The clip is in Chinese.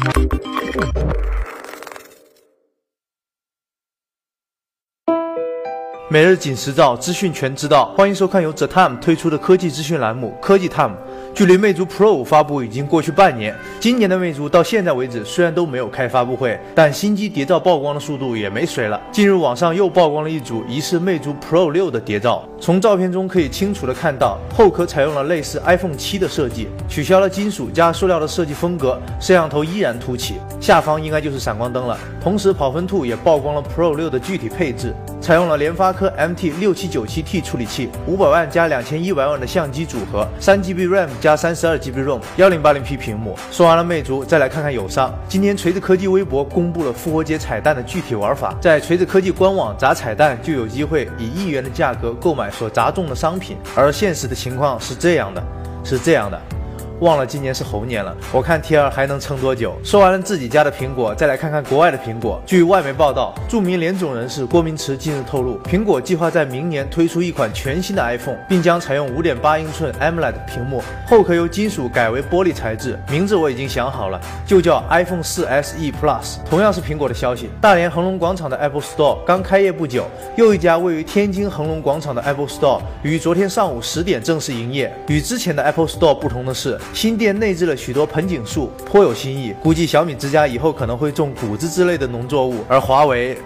Música 每日紧实照，资讯全知道。欢迎收看由 The Time 推出的科技资讯栏目《科技 Time》。距离魅族 Pro 五发布已经过去半年，今年的魅族到现在为止虽然都没有开发布会，但新机谍照曝光的速度也没谁了。近日网上又曝光了一组疑似魅族 Pro 六的谍照，从照片中可以清楚的看到后壳采用了类似 iPhone 七的设计，取消了金属加塑料的设计风格，摄像头依然凸起，下方应该就是闪光灯了。同时跑分兔也曝光了 Pro 六的具体配置，采用了联发科 MT 六七九七 T 处理器，五百万加两千一百万的相机组合，三 GB RAM 加。加三十二 GB ROM，幺零八零 P 屏幕。说完了魅族，再来看看友商。今天锤子科技微博公布了复活节彩蛋的具体玩法，在锤子科技官网砸彩蛋就有机会以一元的价格购买所砸中的商品，而现实的情况是这样的，是这样的。忘了今年是猴年了，我看 T 二还能撑多久？说完了自己家的苹果，再来看看国外的苹果。据外媒报道，著名联总人士郭明池近日透露，苹果计划在明年推出一款全新的 iPhone，并将采用5.8英寸 AMOLED 屏幕，后壳由金属改为玻璃材质，名字我已经想好了，就叫 iPhone 4 SE Plus。同样是苹果的消息，大连恒隆广场的 Apple Store 刚开业不久，又一家位于天津恒隆广场的 Apple Store 于昨天上午十点正式营业。与之前的 Apple Store 不同的是。新店内置了许多盆景树，颇有新意。估计小米之家以后可能会种谷子之类的农作物，而华为。